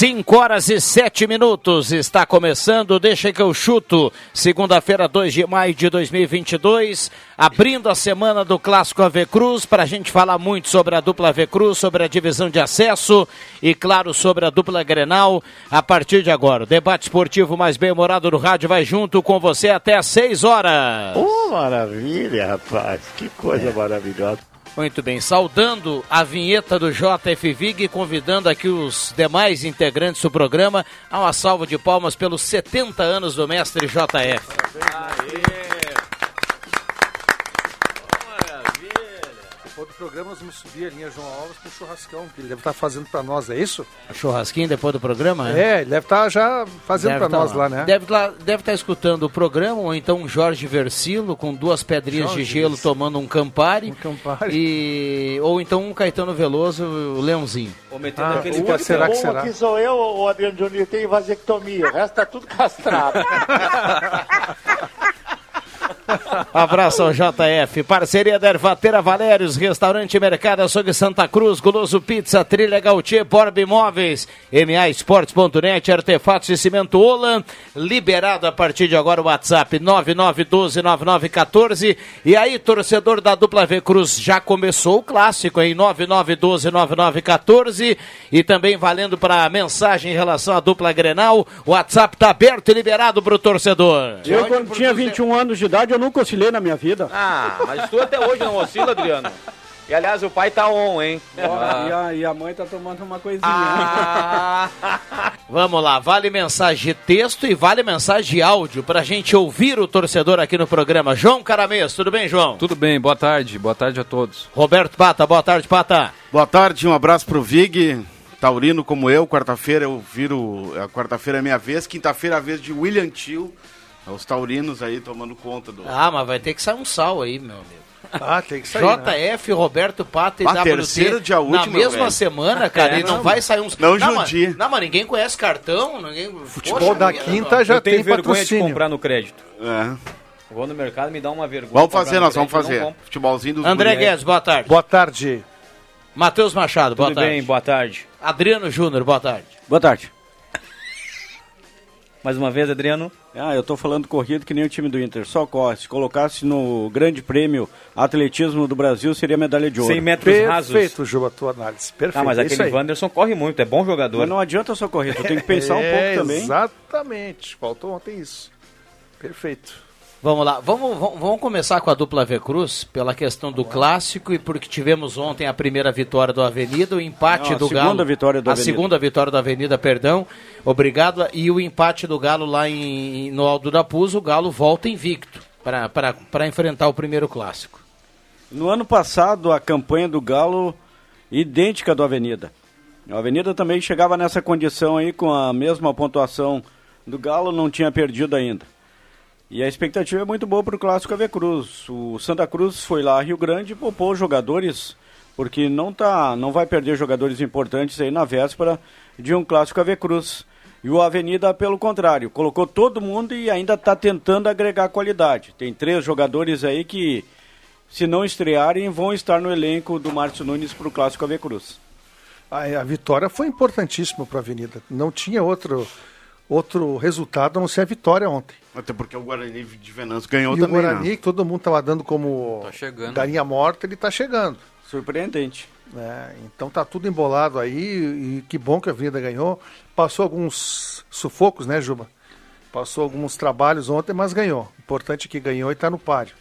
Cinco horas e sete minutos, está começando, deixa que eu chuto, segunda-feira, 2 de maio de 2022, abrindo a semana do Clássico AV Cruz, para a gente falar muito sobre a dupla AV Cruz, sobre a divisão de acesso e, claro, sobre a dupla Grenal, a partir de agora. O debate esportivo mais bem-humorado do rádio vai junto com você até às seis horas. Oh, maravilha, rapaz, que coisa é. maravilhosa. Muito bem, saudando a vinheta do JF Vig e convidando aqui os demais integrantes do programa a uma salva de palmas pelos 70 anos do mestre JF. Aê. programa, nós vamos subir a linha João Alves com o churrascão, que ele deve estar fazendo para nós, é isso? Churrasquinho depois do programa? É, é ele deve estar já fazendo para tá nós lá, lá né? Deve, lá, deve estar escutando o programa, ou então um Jorge Versilo com duas pedrinhas Jorge, de gelo tomando um Campari. Um Campari. E, ou então um Caetano Veloso, o Leãozinho. Ou metendo ah, aquele que será que será? que sou eu, o Adriano Júnior, tem vasectomia, o resto tá tudo castrado. Abraço ao JF. Parceria da Ervatera Valérios, Restaurante Mercado Açougue Santa Cruz, Guloso Pizza, Trilha Gautier, Borb Imóveis, MA Esportes.net, Artefatos de Cimento Olan, liberado a partir de agora o WhatsApp 99129914. E aí, torcedor da dupla V Cruz, já começou o clássico em 99129914 e também valendo para mensagem em relação à dupla Grenal, o WhatsApp tá aberto e liberado para o torcedor. Eu, quando tinha 21 anos de idade, eu nunca oscilei na minha vida. Ah, mas tu até hoje não oscila, Adriano. E aliás, o pai tá on, hein? Ah. E, a, e, a, mãe tá tomando uma coisinha. Ah. Vamos lá, vale mensagem de texto e vale mensagem de áudio pra gente ouvir o torcedor aqui no programa. João Caramês, tudo bem, João? Tudo bem, boa tarde, boa tarde a todos. Roberto Pata, boa tarde, Pata. Boa tarde, um abraço pro Vig. Taurino como eu, quarta-feira eu viro. A quarta-feira é minha vez, quinta-feira é a vez de William Tio. Os taurinos aí tomando conta do. Ah, mas vai ter que sair um sal aí, meu amigo. Ah, tem que sair. JF, né? Roberto Pata e ah, WT. terceiro dia último, Na mesma velho. semana, cara, é, e não, não, vai sair uns. Não, não judia. Mas, não, mas ninguém conhece cartão. Ninguém... Futebol Poxa, da ninguém... quinta já tem vergonha patrocínio. de comprar no crédito. É. Vou no mercado me dá uma vergonha. Vamos fazer, nós vamos fazer. Futebolzinho dos André Guedes, boa tarde. Boa tarde. Matheus Machado, boa Tudo tarde. Tudo bem, boa tarde. Adriano Júnior, boa tarde. Boa tarde. Mais uma vez, Adriano. Ah, eu tô falando corrido que nem o time do Inter, só corre. Se colocasse no grande prêmio atletismo do Brasil, seria medalha de ouro. 100 metros Perfeito, rasos. Perfeito, Juba, a tua análise. Perfeito. Ah, mas é aquele Wanderson corre muito, é bom jogador. Mas não adianta só correr, tu tem que pensar um pouco é, também. Exatamente, faltou ontem isso. Perfeito. Vamos lá, vamos, vamos começar com a dupla V Cruz, pela questão do clássico e porque tivemos ontem a primeira vitória do Avenida, o empate Não, do Galo. Segunda vitória do a Avenida. segunda vitória do Avenida, perdão. Obrigado. E o empate do Galo lá em, no Aldo da Puz, o Galo volta invicto para enfrentar o primeiro clássico. No ano passado, a campanha do Galo idêntica do Avenida. A Avenida também chegava nessa condição aí com a mesma pontuação do Galo, não tinha perdido ainda. E a expectativa é muito boa para o Clássico AV Cruz. O Santa Cruz foi lá a Rio Grande e poupou jogadores, porque não, tá, não vai perder jogadores importantes aí na véspera de um Clássico AV Cruz. E o Avenida, pelo contrário, colocou todo mundo e ainda está tentando agregar qualidade. Tem três jogadores aí que, se não estrearem, vão estar no elenco do Márcio Nunes para o Clássico AV Cruz. A, a vitória foi importantíssima para a Avenida. Não tinha outro outro resultado a não ser a vitória ontem. Até porque o Guarani de Venâncio ganhou e também. o Guarani, né? que todo mundo estava dando como tá chegando. galinha morta, ele está chegando. Surpreendente. É, então tá tudo embolado aí e que bom que a Avenida ganhou. Passou alguns sufocos, né, Juba? Passou alguns trabalhos ontem, mas ganhou. Importante é que ganhou e está no páreo.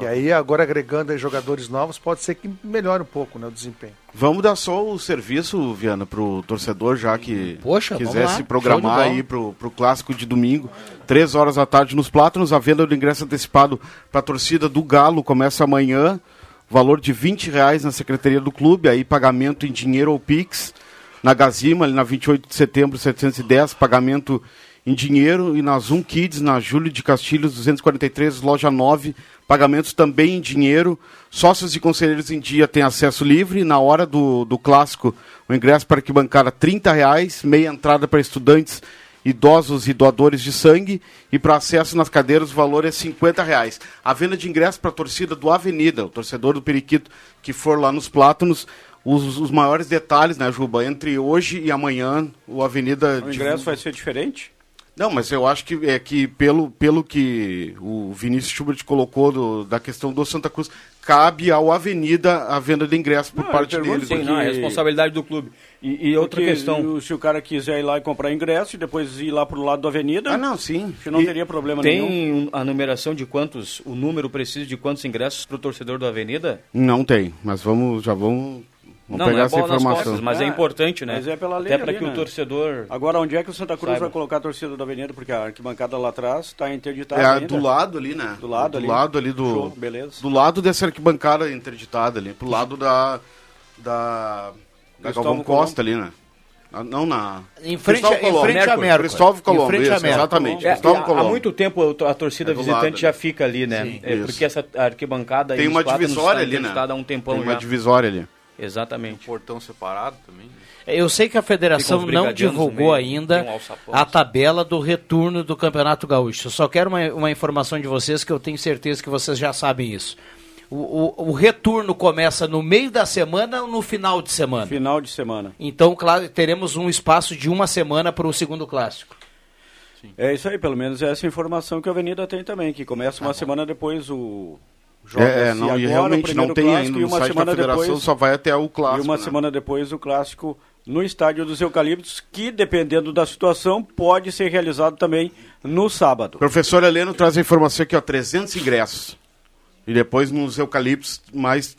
E aí, agora agregando aí jogadores novos, pode ser que melhore um pouco né, o desempenho. Vamos dar só o serviço, Viana, pro torcedor, já que Poxa, quiser se programar aí pro, pro clássico de domingo. Três horas da tarde nos Plátanos. A venda do ingresso antecipado para a torcida do Galo começa amanhã. Valor de 20 reais na secretaria do clube, aí pagamento em dinheiro ou Pix. Na Gazima, ali na 28 de setembro, 710, pagamento em dinheiro. E na Zoom Kids, na Júlio de Castilhos, 243, loja 9, pagamentos também em dinheiro. Sócios e conselheiros em dia têm acesso livre. Na hora do, do clássico, o ingresso para arquibancada 30 reais, meia entrada para estudantes idosos e doadores de sangue e para acesso nas cadeiras o valor é 50 reais. A venda de ingressos para a torcida do Avenida, o torcedor do Periquito que for lá nos Plátanos, os, os maiores detalhes, né, Juba? Entre hoje e amanhã, o Avenida... O ingresso vai ser diferente? Não, mas eu acho que é que pelo, pelo que o Vinícius Schubert colocou do- da questão do Santa Cruz, cabe ao Avenida a venda de ingressos por Não, parte deles. Sim, não, é responsabilidade do clube. E, e outra Porque questão. o- Se o cara quiser ir lá e comprar ingresso e depois ir lá pro lado da avenida, Ah, não, sim. que não E teria problema nenhum. Tem a numeração de quantos, o número preciso de quantos ingressos para o torcedor da Avenida? Não tem, mas vamos, já vamos, vamos não, pegar não é essa bola nas informação. costas, mas é, É, importante, né? mas é pela lei Até para que né? o torcedor. Agora, onde é que o Santa Cruz Saiba. vai colocar a torcida da avenida? Porque a arquibancada lá atrás está interditada É ainda. do lado ali, né? Do lado do ali. lado ali do. Show, beleza. Do lado dessa arquibancada interditada ali, pro lado da. Da. Da Cristóvão Galvão Costa ali, né? Não na. Em frente, Cristóvão em frente Colombo. à Mercury, América. Cristóvão Colombo, Em frente à isso, América. exatamente. É, Cristóvão há- há Colombo. muito tempo a torcida É do visitante lado já ali. fica ali, né? É, Isso. porque essa arquibancada Tem aí, uma divisória está ali, né? interditada há um tempão Tem uma já. divisória ali. Exatamente. Portão separado também. né? Eu sei que a federação não divulgou meio, ainda tem um a tabela do retorno do Campeonato Gaúcho. Eu só quero uma, uma informação de vocês que eu tenho certeza que vocês já sabem isso. O, o, o retorno começa no meio da semana ou no final de semana? Final de semana. Então, claro, teremos um espaço de uma semana para o segundo clássico. É isso aí, pelo menos é essa informação que a Avenida tem também, que começa Tá uma semana depois o. É, é, joga-se não, e agora realmente não tem clássico ainda e no uma site da semana federação, depois só vai até o clássico. E uma né? semana depois o clássico no estádio dos Eucaliptos, que dependendo da situação pode ser realizado também no sábado. Professor Heleno traz a informação aqui, ó, 300 ingressos. E depois nos eucaliptos, mais,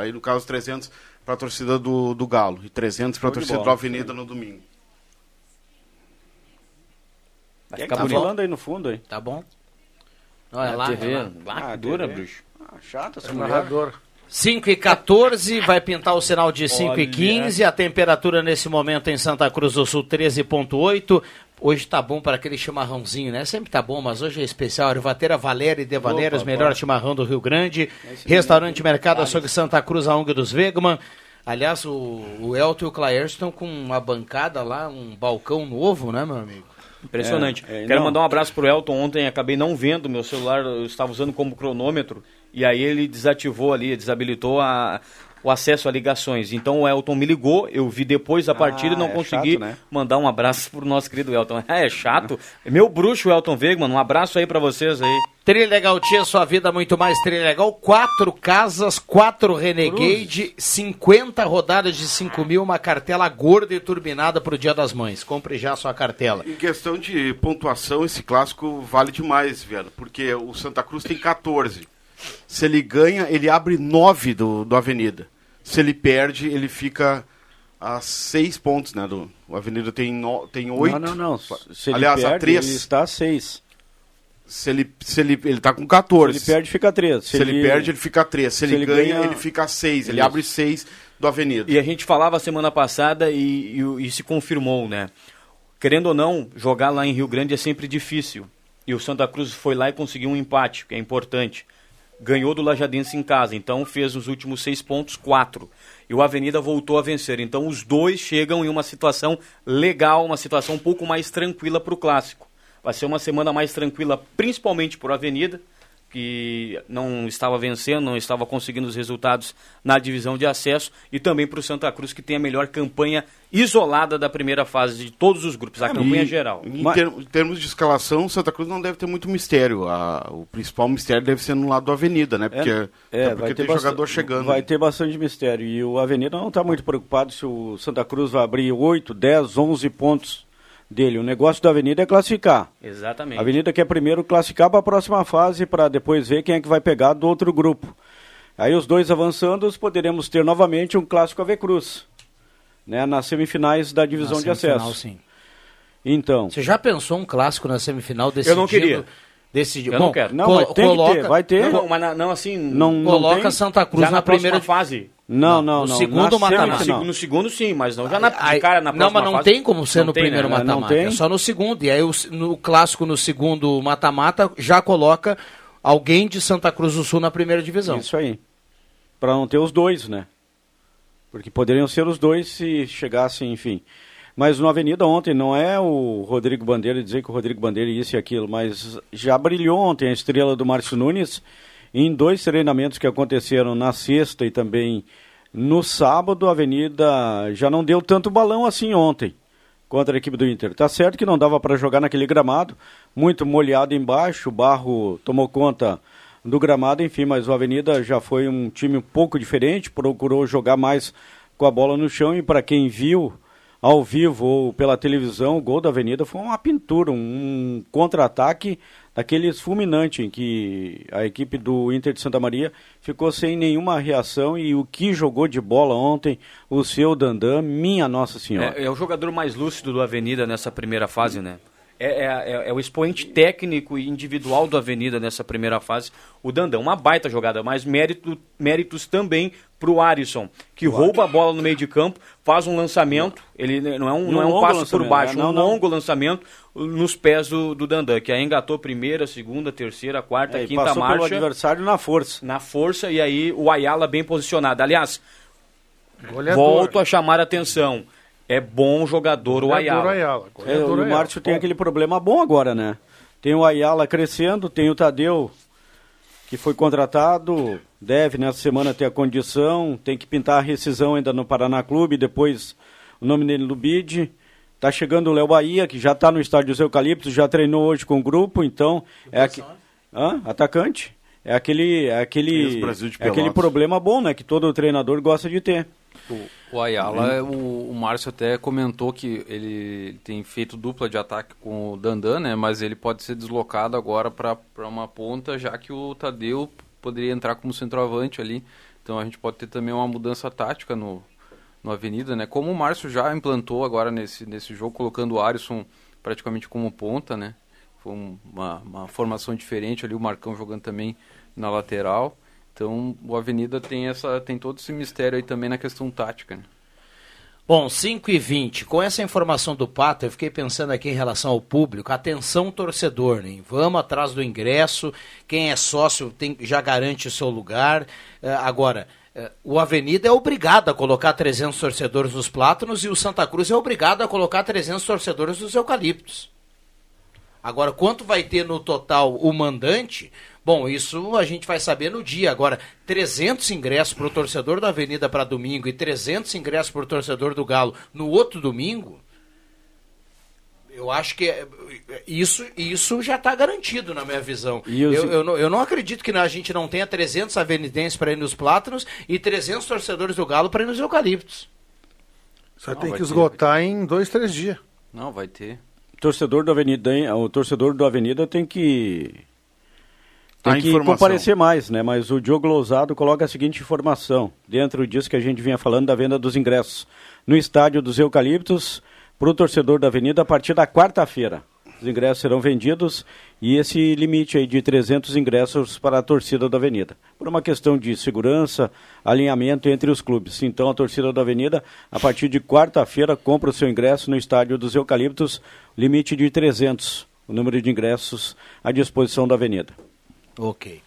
aí no caso, 300 para a torcida do, do Galo. E 300 para a torcida bola. do Avenida no domingo. Vai é ficar tá aí no fundo aí? Tá bom? Olha Na lá. TV. olha lá. Ah, Ah, que dura, TV. bruxo. Ah, chata essa É mulher. narrador. 5 e 14, vai pintar o sinal de 5 e Olha. 15. A temperatura nesse momento em Santa Cruz do Sul, 13,8. Hoje tá bom para aquele chimarrãozinho, né? Sempre tá bom, mas hoje é especial. Ervateira Valéria e De Valéria, os melhores chimarrão do Rio Grande. Restaurante Mercado Açougue Santa Cruz, a ONG dos Vegman. Aliás, o, o Elton e o Claire estão com uma bancada lá, um balcão novo, né, meu amigo? Impressionante. É, é, Quero não. mandar um abraço pro Elton. Ontem acabei não vendo meu celular, eu estava usando como cronômetro e aí ele desativou ali, desabilitou a- o acesso a ligações. Então o Elton me ligou, eu vi depois da partida e não é consegui chato, né? mandar um abraço pro nosso querido Elton. É, é chato. Meu bruxo Elton Wegman, um abraço aí pra vocês aí. Trilegal Tia, sua vida muito mais Trilegal. Quatro casas, quatro Renegade, 50 rodadas de 5 mil, uma cartela gorda e turbinada pro Dia das Mães. Compre já sua cartela. Em questão de pontuação, esse clássico vale demais, Viana, porque o Santa Cruz tem 14. Se ele ganha, ele abre 9 do, do Avenida. Se ele perde, ele fica a 6 pontos, né? Do, o Avenida tem, no, tem 8. Não, não, não. Se ele Aliás, a perde, três. ele está a 6. Se ele, se ele, ele tá com Se 14. ele perde, fica 3. Se, ele, perde, ele fica 3. Se, ele, ele ganha, ganha- ele fica 6. Ele Isso. abre 6 do Avenida. E a gente falava semana passada e, e- e se confirmou, né? Querendo ou não, jogar lá em Rio Grande é sempre difícil. E o Santa Cruz foi lá e conseguiu um empate, que é importante. Ganhou do Lajadense em casa, então fez nos últimos seis pontos, quatro. E o Avenida voltou a vencer. Então os dois chegam em uma situação legal, uma situação um pouco mais tranquila para o clássico. Vai ser uma semana mais tranquila, principalmente por Avenida, que não estava vencendo, não estava conseguindo os resultados na divisão de acesso, e também para o Santa Cruz, que tem a melhor campanha isolada da primeira fase de todos os grupos, a campanha E, geral. Em, Mas- ter- em termos de escalação, Santa Cruz não deve ter muito mistério. A- o principal mistério deve ser no lado da Avenida, né? Porque, até porque vai ter tem jogador chegando. Vai ter bastante mistério. E o Avenida não está muito preocupado se o Santa Cruz vai abrir 8, 10, 11 pontos dele. O negócio da Avenida é classificar. Exatamente. A Avenida quer primeiro classificar para a próxima fase, para depois ver quem é que vai pegar do outro grupo. Aí os dois avançando, poderemos ter novamente um clássico AV Cruz, né, nas semifinais da divisão Na de acesso. sim. Então, Você já pensou um clássico na semifinal decidindo? Eu não queria. Decidindo. Eu não Bom, quero. não, colo- mas tem coloca, que ter, vai ter. Não, mas não assim. não, não coloca tem? Santa Cruz já na, na, primeira fase. Não, não, no não. segundo mata-mata. No, segundo, sim, mas não já na, Aí- cara na não, mas não fase. tem como ser Não no tem, primeiro né? Não mata-mata. tem. É só no segundo. E aí o, no clássico, no segundo mata-mata, já coloca alguém de Santa Cruz do Sul na primeira divisão. Isso aí. Para não ter os dois, né? Porque poderiam ser os dois se chegassem, enfim. Mas no Avenida ontem não é o Rodrigo Bandeira dizer que o Rodrigo Bandeira isso e aquilo, mas já brilhou ontem a estrela do Márcio Nunes em dois treinamentos que aconteceram na sexta e também no sábado. A Avenida já não deu tanto balão assim ontem contra a equipe do Inter. Tá certo que não dava para jogar naquele gramado, muito molhado embaixo, o barro tomou conta do gramado, enfim, mas o Avenida já foi um time um pouco diferente, procurou jogar mais com a bola no chão e para quem viu ao vivo ou pela televisão, o gol da Avenida foi uma pintura, um contra-ataque daqueles fulminante em que a equipe do Inter de Santa Maria ficou sem nenhuma reação e o que jogou de bola ontem, o seu Dandan, minha Nossa Senhora. É, é o jogador mais lúcido do Avenida nessa primeira fase, né? É, é, é- é o expoente técnico e individual do Avenida nessa primeira fase. O Dandão, uma baita jogada, mas mérito, méritos também pro Arisson, que rouba a bola no meio de campo, faz um lançamento, ele não é um, não é um passo por baixo, né? Não, um não. longo lançamento nos pés do, do Dandan, que aí engatou primeira, segunda, terceira, quarta, É, e quinta passou pelo marcha adversário na força. na força e aí o Ayala bem posicionado. Aliás, Goleador. volto a chamar a atenção. É bom jogador o Ayala. Ayala. É, o Ayala. Márcio tem aquele problema bom agora, né? Tem o Ayala crescendo, tem o Tadeu, que foi contratado, deve nessa semana ter a condição, tem que pintar a rescisão ainda no Paraná Clube, depois o nome dele no bid. Tá chegando o Léo Bahia, que já está no estádio dos Eucaliptos, já treinou hoje com o grupo, então é aqui... Hã? atacante. É aquele, é aquele, é aquele problema bom, né? Que todo treinador gosta de ter. O Ayala, o, o Márcio até comentou que ele tem feito dupla de ataque com o Dandan, né? Mas ele pode ser deslocado agora para uma ponta, já que o Tadeu poderia entrar como centroavante ali. Então a gente pode ter também uma mudança tática no, no Avenida, né? Como o Márcio já implantou agora nesse, nesse jogo, colocando o Alisson praticamente como ponta, né? Foi um- uma, uma formação diferente ali, o Marcão jogando também na lateral. Então o Avenida tem essa tem todo esse mistério aí também na questão tática, né? Bom, 5 e 20. Com essa informação do Pato, eu fiquei pensando aqui em relação ao público. Atenção, torcedor, né? Vamos atrás do ingresso. Quem é sócio tem, já garante o seu lugar. Eh, agora, eh, o Avenida é obrigado a colocar 300 torcedores nos Plátanos e o Santa Cruz é obrigado a colocar 300 torcedores nos Eucaliptos. Agora, quanto vai ter no total o mandante? Bom, isso a gente vai saber no dia. Agora, 300 ingressos para o torcedor da Avenida para domingo e 300 ingressos para o torcedor do Galo no outro domingo, eu acho que é- isso, isso já está garantido na minha visão. E os- Eu, eu, não, eu não acredito que a gente não tenha 300 avenidenses para ir nos Plátanos e 300 torcedores do Galo para ir nos Eucaliptos. Você Não, tem vai que ter, esgotar em dois, três dias. Não, vai ter. torcedor do Avenida, hein, o torcedor do Avenida tem que tem que informação. comparecer mais, né? Mas o Diogo Lousado coloca a seguinte informação, dentro disso que a gente vinha falando da venda dos ingressos no estádio dos Eucaliptos para o torcedor da Avenida a partir da quarta-feira. Os ingressos serão vendidos e esse limite aí de 300 ingressos para a torcida da Avenida. Por uma questão de segurança, alinhamento entre os clubes. Então a torcida da Avenida, a partir de quarta-feira, compra o seu ingresso no estádio dos Eucaliptos, limite de 300, o número de ingressos à disposição da Avenida. Ok.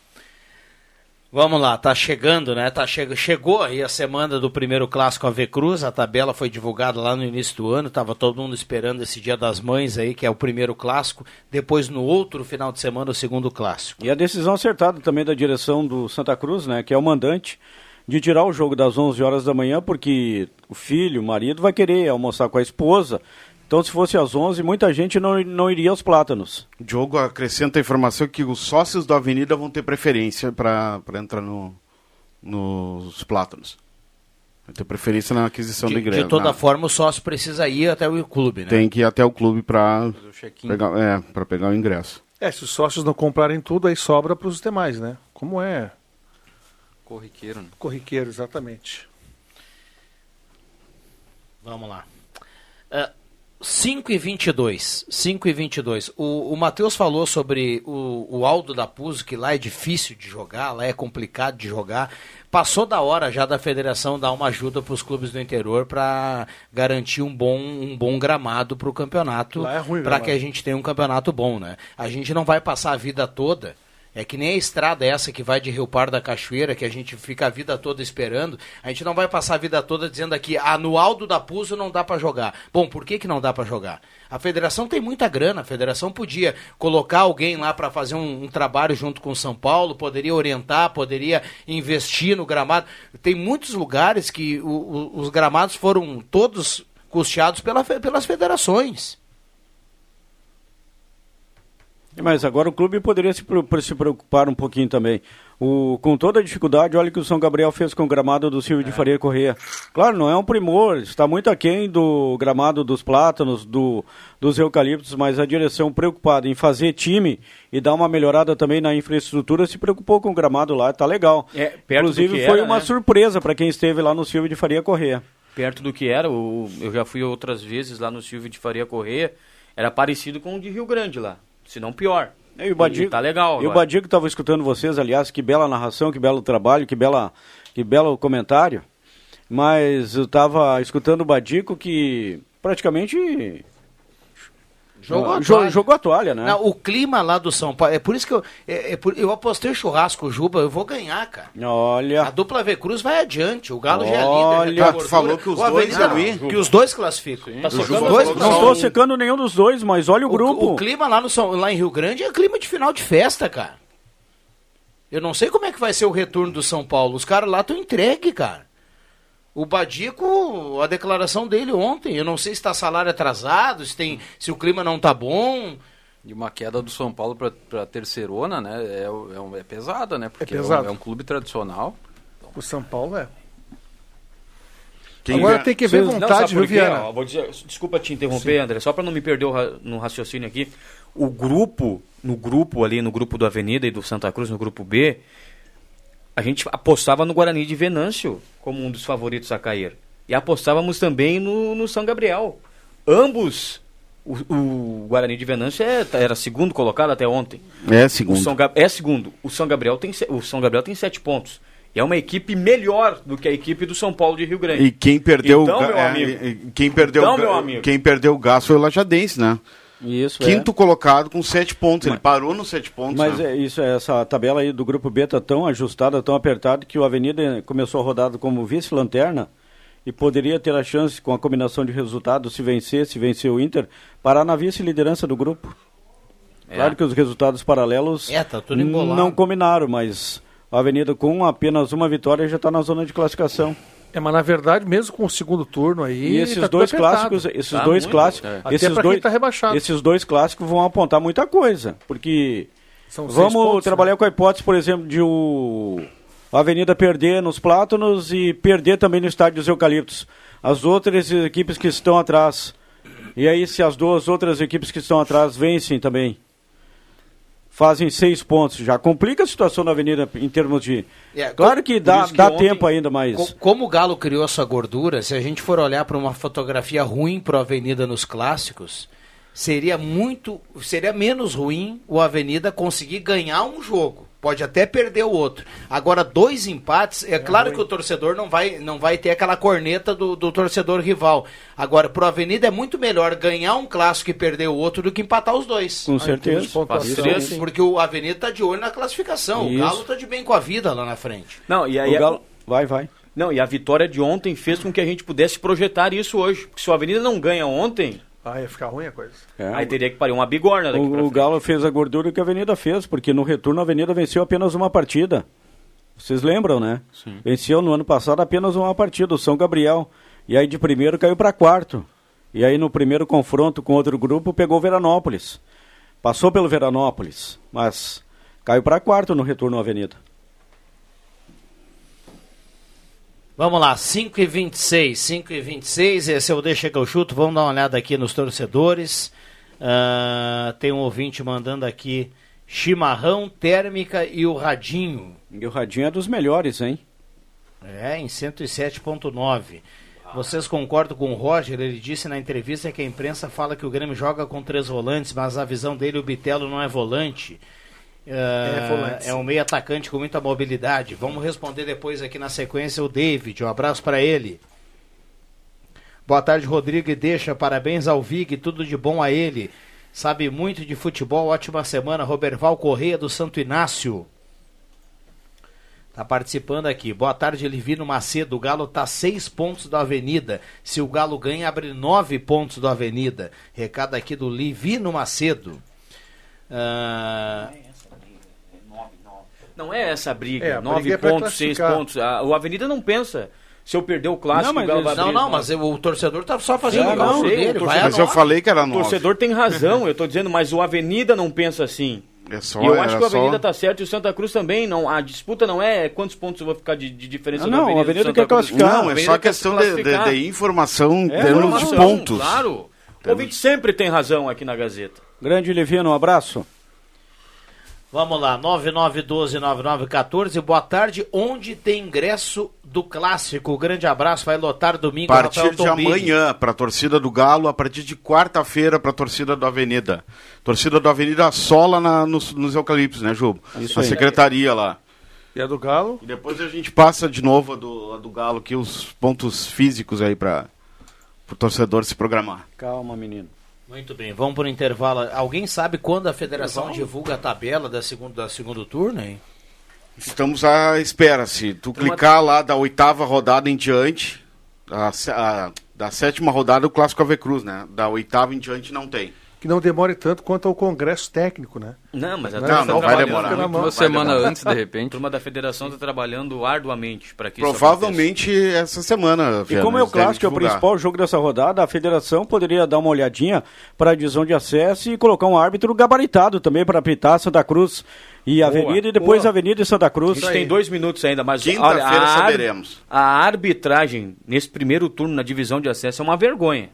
Vamos lá, tá chegando, né? Tá che... Chegou aí a semana do primeiro clássico AV Cruz, a tabela foi divulgada lá no início do ano, tava todo mundo esperando esse Dia das Mães aí, que é o primeiro clássico, depois no outro final de semana o segundo clássico. E a decisão acertada também da direção do Santa Cruz, né, que é o mandante, de tirar o jogo das 11 horas da manhã, porque o filho, o marido, vai querer almoçar com a esposa. Então, se fosse às 11, muita gente não, não iria aos plátanos. O Diogo acrescenta a informação que os sócios da Avenida vão ter preferência para entrar no, nos plátanos. Vai ter preferência na aquisição De, do ingresso. de toda Na- forma, o sócio precisa ir até o clube, né? Tem que ir até o clube para pegar, é, pra pegar o ingresso. É, se os sócios não comprarem tudo, aí sobra para os demais, né? Como é Corriqueiro, né? corriqueiro, exatamente. Vamos lá. Uh, 5 e 22. 5 e 22. O, o Matheus falou sobre o, o Aldo da Puso, que lá é difícil de jogar, lá é complicado de jogar. Passou da hora já da federação dar uma ajuda para os clubes do interior para garantir um bom, um bom gramado para o campeonato. É ruim o Para que a gente tenha um campeonato bom, né? A gente não vai passar a vida toda. É que nem a estrada essa que vai de Rio Par da Cachoeira, que a gente fica a vida toda esperando. A gente não vai passar a vida toda dizendo aqui, ah, no Aldo da Puso não dá para jogar. Bom, por que, que não dá para jogar? A federação tem muita grana, a federação podia colocar alguém lá para fazer um, um trabalho junto com São Paulo, poderia orientar, poderia investir no gramado. Tem muitos lugares que o- o- os gramados foram todos custeados pela pelas federações. Mas agora o clube poderia se, se preocupar um pouquinho também. O, com toda a dificuldade, olha o que o São Gabriel fez com o gramado do Silvio de Faria Corrêa. Claro, não é um primor, está muito aquém do gramado dos plátanos, do, dos eucaliptos, mas a direção preocupada em fazer time e dar uma melhorada também na infraestrutura se preocupou com o gramado lá, tá legal. É, Inclusive foi era, uma né? surpresa para quem esteve lá no Silvio de Faria Corrêa. perto do que era. o- eu já fui outras vezes lá no Silvio de Faria Correia. Era parecido com o de Rio Grande lá. Se não pior. E o Badico, tá legal. E o. Badico estava escutando vocês, aliás, que bela narração, que belo trabalho, que bela, que belo comentário. Mas eu estava escutando o Badico que praticamente Jogou a jo- toalha. jogou a toalha, né? Não, o clima lá do São Paulo. É por isso que eu. é- é por- eu apostei churrasco, Juba, eu vou ganhar, cara. A Olha, dupla V Cruz vai adiante. O Galo já é líder. Olha, já tu falou que os O dois não, Que os dois classificam. Tá secando dois a não estou secando nenhum dos dois, mas olha o o, grupo. o clima lá, no São, lá em Rio Grande é clima de final de festa, cara. Eu não sei como é que vai ser o retorno do São Paulo. Os caras lá estão entregue, cara. O Badico, a declaração dele ontem, eu não sei se está salário atrasado, se, tem, se o clima não tá bom. E uma queda do São Paulo para a terceirona, né? É, é, um- é pesada, né? Porque é, pesado. um, é um clube tradicional. O São Paulo é. Quem Agora tem que ver vontade, por viu? Viana? Ó, vou dizer, desculpa te interromper, André, só para não me perder o ra- no raciocínio aqui. O grupo, no grupo ali, no grupo do Avenida e do Santa Cruz, no grupo B, a gente apostava no Guarani de Venâncio como um dos favoritos a cair. E apostávamos também no, no São Gabriel. Ambos, o, o Guarani de Venâncio é- era segundo colocado até ontem. É, O segundo. São Ga- é segundo. O São Gabriel tem o São Gabriel tem sete pontos. E é uma equipe melhor do que a equipe do São Paulo de Rio Grande. E quem perdeu Então, o meu é, amigo. e quem perdeu Então, o meu amigo. quem perdeu o gás foi o Lajadense, né? Isso, Quinto colocado com sete pontos. Ele parou nos sete pontos. Mas né? é isso, essa tabela aí do grupo B tá tão ajustada, tão apertada, que o Avenida começou a rodada como vice-lanterna e poderia ter a chance, com a combinação de resultados, se vencer, se vencer o Inter, parar na vice-liderança do grupo. Claro que os resultados paralelos É, tá tudo embolado. não combinaram, mas a Avenida com apenas uma vitória já está na zona de classificação. É, mas na verdade, mesmo com o segundo turno aí. E esses tá dois clássicos, esses Tá dois muito, clássicos, é. Até esses pra dois, quem tá rebaixado. esses dois clássicos vão apontar muita coisa, porque São Vamos pontos, trabalhar né? com a hipótese, por exemplo, de o a Avenida perder nos Plátanos e perder também no estádio dos Eucaliptos. As outras equipes que estão atrás. E aí, se as duas outras equipes que estão atrás vencem também, fazem seis pontos. Já complica a situação da Avenida em termos de. É, claro que dá, que dá ontem- tempo ainda, mas. Co- Como o Galo criou essa gordura, se a gente for olhar para uma fotografia ruim para a Avenida nos clássicos, seria muito, seria menos ruim o Avenida conseguir ganhar um jogo. Pode até perder o outro. Agora, dois empates, é, claro que o torcedor não vai, não vai ter aquela corneta do, do torcedor rival. Agora, pro Avenida é muito melhor ganhar um clássico e perder o outro do que empatar os dois. Com Ah, certeza. sim. Porque o Avenida tá de olho na classificação. Isso. O Galo tá de bem com a vida lá na frente. Não, e aí O Galo... Vai, vai. Não, e a vitória de ontem fez com que a gente pudesse projetar isso hoje. Porque se o Avenida não ganha ontem, Ah, ia ficar ruim a coisa. É, aí teria que parir uma bigorna daqui pra O, o. Galo fez a gordura que a Avenida fez, porque no retorno a Avenida venceu apenas uma partida. Vocês lembram, né? Venceu no ano passado apenas uma partida, o São Gabriel. E aí de primeiro caiu para quarto. E aí no primeiro confronto com outro grupo pegou o Veranópolis. Passou pelo Veranópolis, mas caiu para quarto no retorno à Avenida. Vamos lá, 5 e 26 5 e 26 esse é o Deixa que eu chuto. Vamos dar uma olhada aqui nos torcedores. Uh, tem um ouvinte mandando aqui chimarrão, térmica e o radinho. E o radinho é dos melhores, hein? É, em 107.9. Vocês concordam com o Roger? Ele disse na entrevista que a imprensa fala que o Grêmio joga com três volantes, mas a visão dele, o Bitelo não é volante. Uh, é, volante. é um meio atacante com muita mobilidade. Vamos responder depois aqui na sequência o David. Um abraço para ele. Boa tarde, Rodrigo e deixa. Parabéns ao Vig, tudo de bom a ele. Sabe muito de futebol, ótima semana. Roberval Correia do Santo Inácio. Tá participando aqui. Boa tarde, Livino Macedo. O Galo tá seis pontos da Avenida. Se o Galo ganha, abre nove pontos da Avenida. Recado aqui do Livino Macedo. Uh... Não é essa a briga. É, a nove briga é pontos, seis pontos. A, o Avenida não pensa se eu perder o clássico, não, mas, o Galo não, não, mas o torcedor tá só fazendo não, não, dele, Mas eu falei que era nove. O torcedor tem razão, eu tô dizendo, mas o Avenida não pensa assim. É só, e eu acho que o Avenida só... tá certo e o Santa Cruz também. Não, a disputa não é quantos pontos eu vou ficar de, de diferença não, não, o Avenida quer classificar. Não, é só questão de, de, de, informação é, termos de pontos. Claro. O ouvinte sempre tem razão aqui na Gazeta. Grande Livino, um abraço. Vamos lá, 9912-9914. Boa tarde. Onde tem ingresso do clássico? grande abraço, vai lotar domingo. A partir de amanhã para a torcida do Galo, a partir de quarta-feira para a torcida do Avenida. Torcida do Avenida sola na, nos, nos eucaliptos, né, Ju? Isso na aí. secretaria lá. E a do Galo? E depois a gente passa de novo a do, a do Galo aqui, os pontos físicos aí para o torcedor se programar. Calma, menino. Muito bem, vamos para o intervalo. Alguém sabe quando a federação divulga a tabela da segundo, da segundo turno, hein? Estamos à espera. Se tu Tem clicar uma... lá da oitava rodada em diante, a, a, da sétima rodada o Clássico Ave Cruz, né? Da oitava em diante não tem que não demore tanto quanto ao congresso técnico, né? Não, mas a não, não vai demorar. Uma semana demorar. antes, de repente. A turma da federação está trabalhando arduamente para que Provavelmente essa semana. E como é o clássico, é o principal jogo dessa rodada, a federação poderia dar uma olhadinha para a divisão de acesso e colocar um árbitro gabaritado também para apitar Santa Cruz e boa, Avenida e depois boa. Avenida e Santa Cruz. A gente tem dois minutos ainda, mas quinta-feira saberemos. A arbitragem nesse primeiro turno na divisão de acesso é uma vergonha.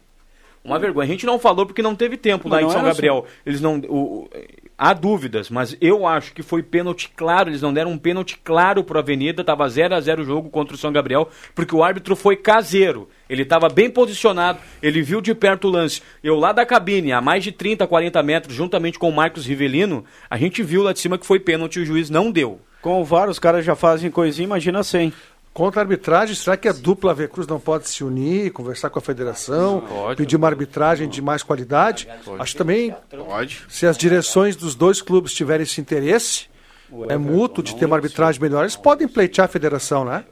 Uma vergonha. A gente não falou porque não teve tempo mas lá em São Gabriel. Assim. Eles não. O, há dúvidas, mas eu acho que foi pênalti claro. Eles não deram um pênalti claro para a Avenida. Estava 0 a 0 o jogo contra o São Gabriel, porque o árbitro foi caseiro. Ele estava bem posicionado, ele viu de perto o lance. Eu lá da cabine, a mais de 30, 40 metros, juntamente com o Marcos Rivelino, a gente viu lá de cima que foi pênalti e o juiz não deu. Com o VAR, os caras já fazem coisinha, imagina sem. Contra a arbitragem, será que a dupla V Cruz não pode se unir, conversar com a federação, pode, pedir uma arbitragem de mais qualidade? Pode. Acho também, pode. se as direções dos dois clubes tiverem esse interesse, é mútuo de ter uma arbitragem melhor, eles podem pleitear a federação, né?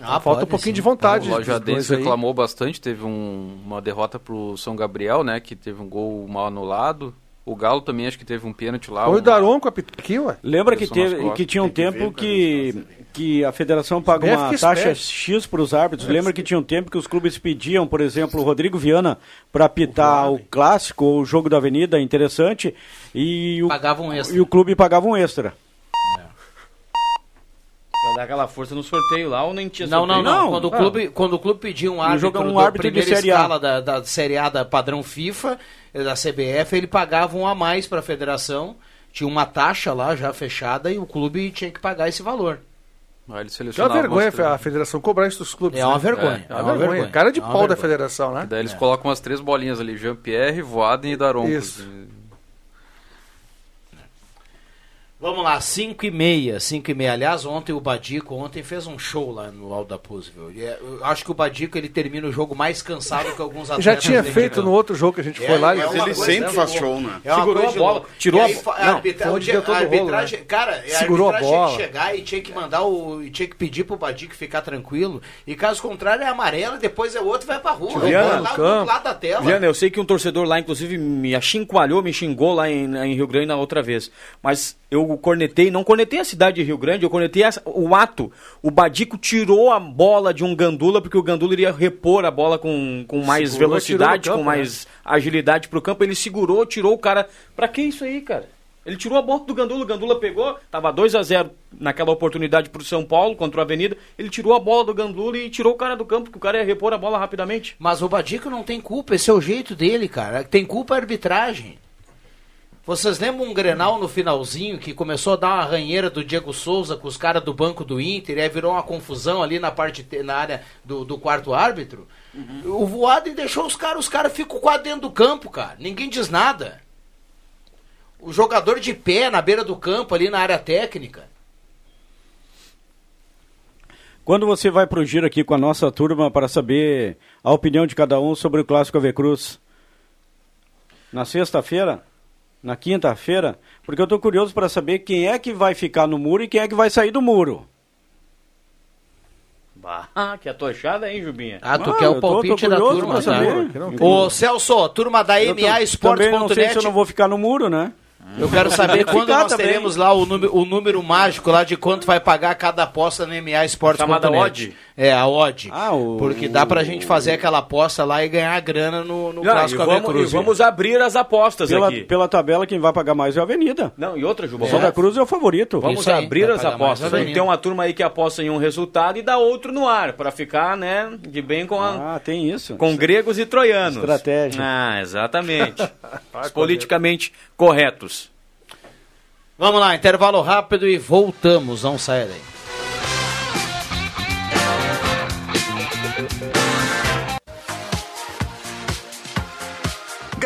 Ah, Falta pode, um pouquinho sim. de vontade. O Lajadense reclamou bastante, teve um, uma derrota para o São Gabriel, né? Que teve um gol mal anulado. O Galo também acho que teve um pênalti lá. Foi o Daronco aqui, ué. Lembra que, teve, que tinha um tempo que, que a federação paga uma taxa X para os árbitros. Lembra que tinha um tempo que os clubes pediam, por exemplo, o Rodrigo Viana para apitar o, o, clássico ou o jogo da Avenida, interessante, e o, pagava um extra. e o clube pagava um extra. Pra dar aquela força no sorteio lá ou nem tinha não, sorteio? Não, não, não. Quando, o clube, quando o clube pedia um árbitro, um árbitro de série escala da, da Série A da padrão FIFA, da CBF, ele pagava um a mais para a federação, tinha uma taxa lá já fechada e o clube tinha que pagar esse valor. Aí ele é uma vergonha a federação cobrar isso dos clubes. É uma né? vergonha. É, é, uma, vergonha. Cara de é pau da federação, né? E daí eles é. colocam umas três bolinhas ali, Jean-Pierre, Voaden e Daronco. Isso. Vamos lá, 5 e meia, 5 e meia. Aliás, ontem o Badico ontem fez um show lá no Alda Pusvel. É, eu acho que o Badico ele termina o jogo mais cansado que alguns atletas. Já tinha feito no outro jogo que a gente é, foi lá. É ele sempre faz show, né? É Segurou a bola, tirou a, bola. a, arbitra... não, a arbitragem. Rolo, né? Cara, Segurou a, a bola. tinha que chegar e tinha que mandar o. tinha que pedir pro Badico ficar tranquilo. E caso contrário, é amarelo, depois é outro vai pra rua. Viana, lá, do lado da tela. Viana, eu sei que um torcedor lá, inclusive, me achincoalhou, me xingou lá em, em Rio Grande na outra vez. Mas eu cornetei, não cornetei a cidade de Rio Grande, eu cornetei o ato. O Badico tirou a bola de um Gandula, porque o Gandula iria repor a bola com, com mais segurou, velocidade, campo, com mais né? agilidade pro campo. Ele segurou, tirou o cara. Pra que isso aí, cara? Ele tirou a bola do Gandula, o Gandula pegou, tava 2 a 0 naquela oportunidade pro São Paulo contra o Avenida. Ele tirou a bola do Gandula e tirou o cara do campo, que o cara ia repor a bola rapidamente. Mas o Badico não tem culpa, esse é o jeito dele, cara. Tem culpa a arbitragem. Vocês lembram um Grenal no finalzinho que começou a dar uma ranheira do Diego Souza com os caras do banco do Inter e aí virou uma confusão ali na parte na área do, do quarto árbitro? Uhum. O Voaden deixou os caras, os caras ficam quase dentro do campo, cara. Ninguém diz nada. O jogador de pé na beira do campo ali na área técnica. Quando você vai pro giro aqui com a nossa turma para saber a opinião de cada um sobre o Clássico Ave Cruz? Na sexta-feira? Na quinta-feira, porque eu estou curioso para saber quem é que vai ficar no muro e quem é que vai sair do muro. Bah, que atochada, hein, Jubinha? Ah, tu ah, quer o palpite da turma, tá? Ô, Celso, turma da MA Esportes.net. Também não sei se eu não vou ficar no muro, né? Eu quero saber quando nós também. teremos lá o número, o número mágico lá de quanto vai pagar cada aposta no MA Esportes. É, a odd. Ah, o, Porque dá pra gente fazer aquela aposta lá e ganhar grana no, no não, Clássico e vamos, Cruz. E vamos abrir as apostas pela, aqui. Pela tabela, quem vai pagar mais é a Avenida. Não, e outra, Juba. É. Santa Cruz é o favorito. Vamos aí, abrir as apostas. Tem uma turma aí que aposta em um resultado e dá outro no ar, pra ficar, né, de bem com a... Ah, tem isso. Com gregos e troianos. Estratégia. Ah, exatamente. Os politicamente corretos. Vamos lá, intervalo rápido e voltamos. Não saia daí.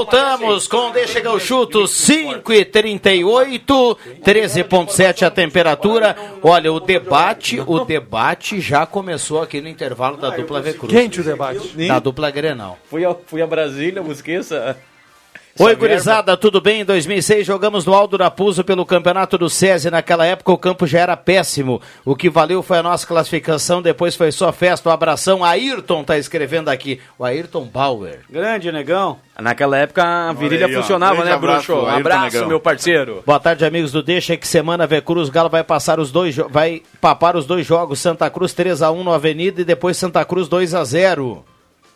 Voltamos com Deixa que eu chuto 5 e 38 13.7 a temperatura. Olha, o debate, o debate já começou aqui no intervalo da dupla V Cruz. Quente o debate. Da dupla Grenal. Fui a, fui a Brasília, busquei essa Oi, gurizada, tudo bem? Em 2006 jogamos no Aldo Raposo pelo Campeonato do SESI. Naquela época o campo já era péssimo. O que valeu foi a nossa classificação, depois foi só festa, um abração. Ayrton tá escrevendo aqui, o Ayrton Bauer. Grande, negão. Naquela época a virilha aí, funcionava, né, Bruxo? Um abraço, negão. meu parceiro. Boa tarde, amigos do Deixa. Que semana V Cruz Galo vai passar os dois, vai papar os dois jogos. Santa Cruz 3 a 1 no Avenida e depois Santa Cruz 2 a 0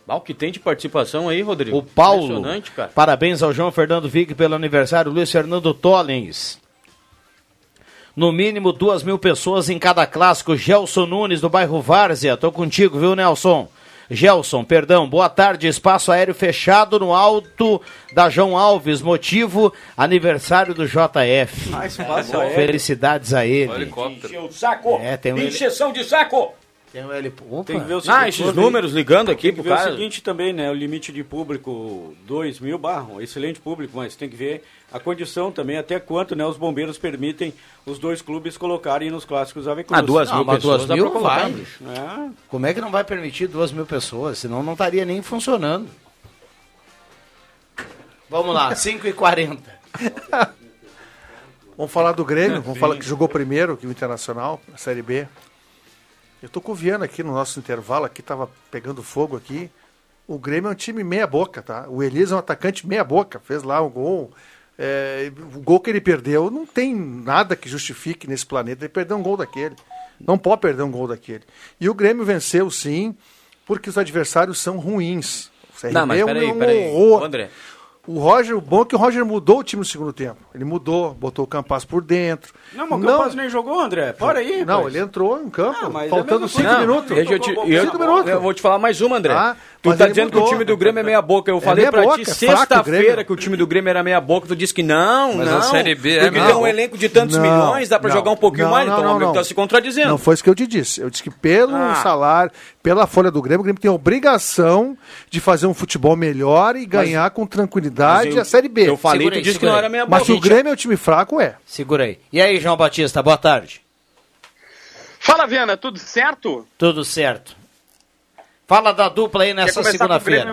o que tem de participação aí, Rodrigo? O Paulo. Cara. Parabéns ao João Fernando Vig pelo aniversário. Luiz Fernando Tollens. No mínimo duas mil pessoas em cada clássico. Gelson Nunes, do bairro Várzea. Tô contigo, viu, Nelson? Gelson, perdão, boa tarde. Espaço aéreo fechado no alto da João Alves. Motivo: aniversário do JF. Ah, espaço aéreo. Felicidades a ele. Encheu o saco! É, tem um Encheção de saco! Tem um L... Opa. Tem que ver o seguinte, ah, esses números ligando aqui pro cara. o seguinte também, né? O limite de público 2 mil barro, excelente público, mas tem que ver a condição também, até quanto né, os bombeiros permitem os dois clubes colocarem nos clássicos Ave Cruz. Ah, duas não, mil pessoas duas mil vai. É. Como é que não vai permitir duas mil pessoas? Senão não estaria nem funcionando. Vamos lá, 5 e 40 Vamos falar do Grêmio, vamos falar que jogou primeiro, que o Internacional, a Série B. Eu tô com o Viana aqui no nosso intervalo, aqui tava pegando fogo aqui. O Grêmio é um time meia boca, tá? O Elias é um atacante meia boca, fez lá um gol. É, o gol que ele perdeu não tem nada que justifique nesse planeta ele perder um gol daquele. Não pode perder um gol daquele. E o Grêmio venceu sim, porque os adversários são ruins. O CRB não, mas é um, peraí, André, o Roger, o bom é que o Roger mudou o time no segundo tempo. Ele mudou, botou o Campas por dentro. Não, mas o Campas nem jogou, André. Para aí. Não, pois. ele entrou em campo, ah, faltando cinco minutos. Deixa eu te, eu, cinco minutos. Eu vou te falar mais uma, André. Ah, Tu Mas tá dizendo que mudou. o time do Grêmio é meia boca. Eu É falei pra boca, ti é o sexta-feira que o time do Grêmio era meia boca. Tu disse que não, Mas não. a Série B é Porque meia tem um elenco de tantos Não, milhões, dá pra não, jogar um pouquinho não, mais. não, então, não, amigo, não. tá se contradizendo. Não foi isso que eu te disse. Eu disse que pelo Ah. salário, pela folha do Grêmio, o Grêmio tem a obrigação de fazer um futebol melhor e ganhar com tranquilidade Mas eu- a Série B. Eu falei, Segura tu aí, disse que não era meia Mas boca. que o Grêmio é um time fraco, é. Segura aí. E aí, João Batista, boa tarde. Fala, Viana, tudo certo? Tudo certo. Fala da dupla aí nessa segunda-feira.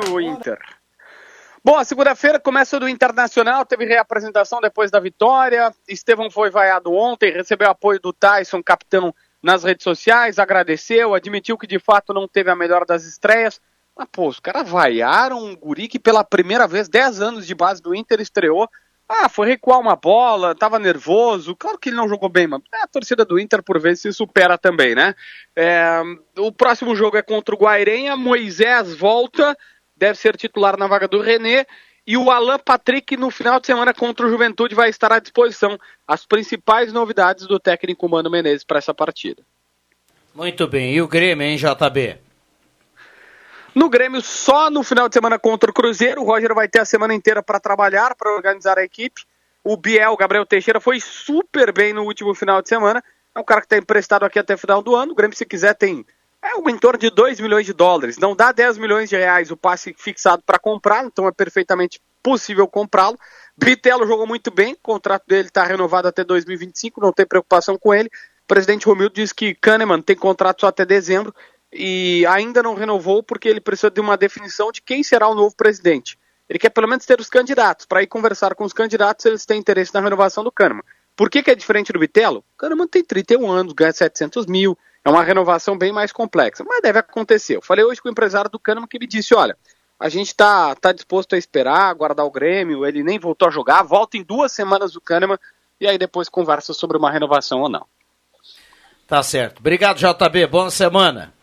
Bom, a segunda-feira começa do Internacional, teve reapresentação depois da vitória. Estevão foi vaiado ontem, recebeu apoio do Tyson, capitão, nas redes sociais, agradeceu, admitiu que de fato não teve a melhor das estreias. Mas, pô, os caras vaiaram um guri que pela primeira vez, 10 anos de base do Inter, estreou. Ah, foi recuar uma bola, tava nervoso. Claro que ele não jogou bem, mas a torcida do Inter por vezes se supera também, né? É, o próximo jogo é contra o Guairenha, Moisés volta, deve ser titular na vaga do René. E o Alan Patrick, no final de semana contra o Juventude, vai estar à disposição. As principais novidades do técnico Mano Menezes para essa partida. Muito bem. E o Grêmio, hein, JB? No Grêmio, só no final de semana contra o Cruzeiro. O Roger vai ter a semana inteira para trabalhar, para organizar a equipe. O Biel, Gabriel Teixeira, foi super bem no último final de semana. É um cara que está emprestado aqui até o final do ano. O Grêmio, se quiser, tem é um em torno de 2 milhões de dólares. Não dá 10 milhões de reais o passe fixado para comprar, então é perfeitamente possível comprá-lo. Bitelo jogou muito bem, o contrato dele está renovado até 2025, não tem preocupação com ele. O presidente Romildo diz que Kahneman tem contrato só até dezembro e ainda não renovou porque ele precisa de uma definição de quem será o novo presidente. Ele quer pelo menos ter os candidatos, para ir conversar com os candidatos se eles têm interesse na renovação do Kahneman. Por que, que é diferente do Bitelo? O Kahneman tem 31 anos, ganha 700 mil, é uma renovação bem mais complexa, mas deve acontecer. Eu falei hoje com o empresário do Kahneman que me disse, olha, a gente está tá disposto a esperar, aguardar o Grêmio, ele nem voltou a jogar, volta em duas semanas do Kahneman e aí depois conversa sobre uma renovação ou não. Tá certo. Obrigado, JB. Boa semana.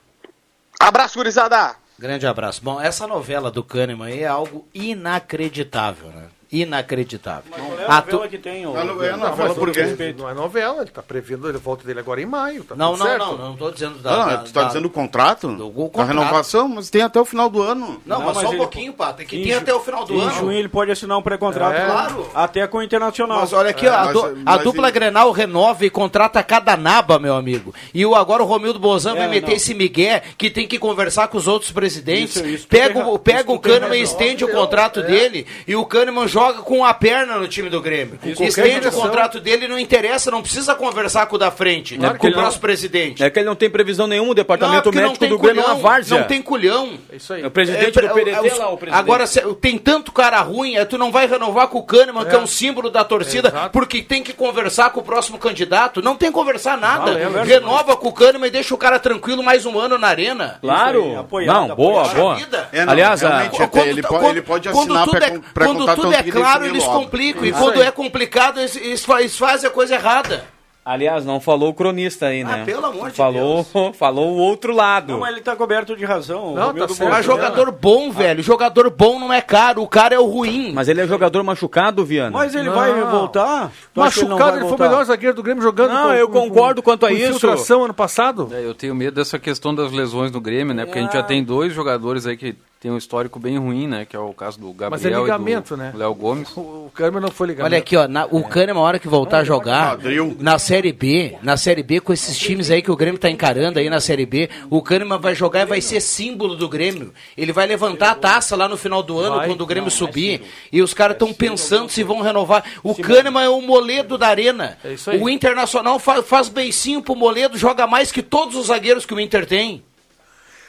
Abraço, gurizada! Grande abraço. Bom, essa novela do Kahneman aí é algo inacreditável, né? Inacreditável. Não é A novela tu- que tem, ô- Não, Não, é mas novela por quê? Não é novela, ele tá prevendo a volta dele agora em maio. Tá Não, não, certo. não, não tô dizendo da. Não, da- tu tá da- dizendo o contrato? o A contrato. renovação, mas tem até o final do ano. Não, mas, só um pouquinho, Pato. É que tem até o final do em ano. junho ele pode assinar um pré-contrato. É. Claro. Até com o Internacional. Mas olha aqui, ó, a, du- a dupla Grenal renova e contrata cada naba, meu amigo. E o, agora o Romildo Bozan vai É, meter não. esse migué que tem que conversar com os outros presidentes. Pega o, o Kahneman e estende o contrato dele e o Kahneman joga com a perna no time do Grêmio. qualquer Estende o contrato dele não interessa, não precisa conversar com o da frente, Claro com que o não. próximo presidente. É que ele não tem previsão nenhuma, o Não, é departamento não médico do Grêmio é uma várzea. Não tem culhão. É isso aí. É o presidente É, do PDT é, os- lá, o presidente. Agora, se- tem tanto cara ruim, é, tu não vai renovar com o Kahneman, que é um símbolo da torcida, porque tem que conversar com o próximo candidato. Não tem que conversar nada. Valeu, é Renova com o Kahneman e deixa o cara tranquilo mais um ano na arena. Claro. Isso aí, apoiado, não, boa, boa. É, não, Aliás, a- até ele, pode, ele pode quando assinar é, pré-contrato quando tudo é claro, eles logo. complicam. E quando aí. é complicado, eles, eles fa- eles fazem a coisa errada. aliás, não falou o cronista aí, né? Ah, pelo amor de falou, falou o outro lado. Não, mas ele tá coberto de razão. o Não, tá certo. Mas jogador bom, velho. Jogador bom não é caro. O cara é o ruim. Mas ele é jogador machucado, Viana. Mas ele Não. vai voltar? Tu que ele não Machucado, vai ele, foi o melhor zagueiro do Grêmio jogando. Não, eu concordo quanto a com isso. infiltração ano passado. É, eu tenho medo dessa questão das lesões no Grêmio, né? Porque a gente Ah. já tem dois jogadores aí que tem um histórico bem ruim, né? Que é o caso do Gabriel Mas é ligamento, e do né? Léo Gomes. O, Kahneman não foi ligado. Olha aqui, ó, na- o Kahneman, a hora que voltar a jogar Padril. na Série B, na Série B, com esses times aí que o Grêmio tá encarando aí na Série B, o Kahneman vai jogar e vai ser símbolo do Grêmio. Ele vai levantar a taça lá no final do ano, Vai. quando o Grêmio subir, e os caras estão pensando se vão renovar. O Kahneman é o moledo da arena. É isso aí. O Internacional fa- faz beicinho pro moledo, joga mais que todos os zagueiros que o Inter tem.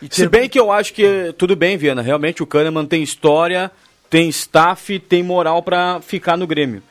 Se bem que eu acho que tudo bem, Viana. Realmente o Kahneman tem história, tem staff, tem moral pra ficar no Grêmio.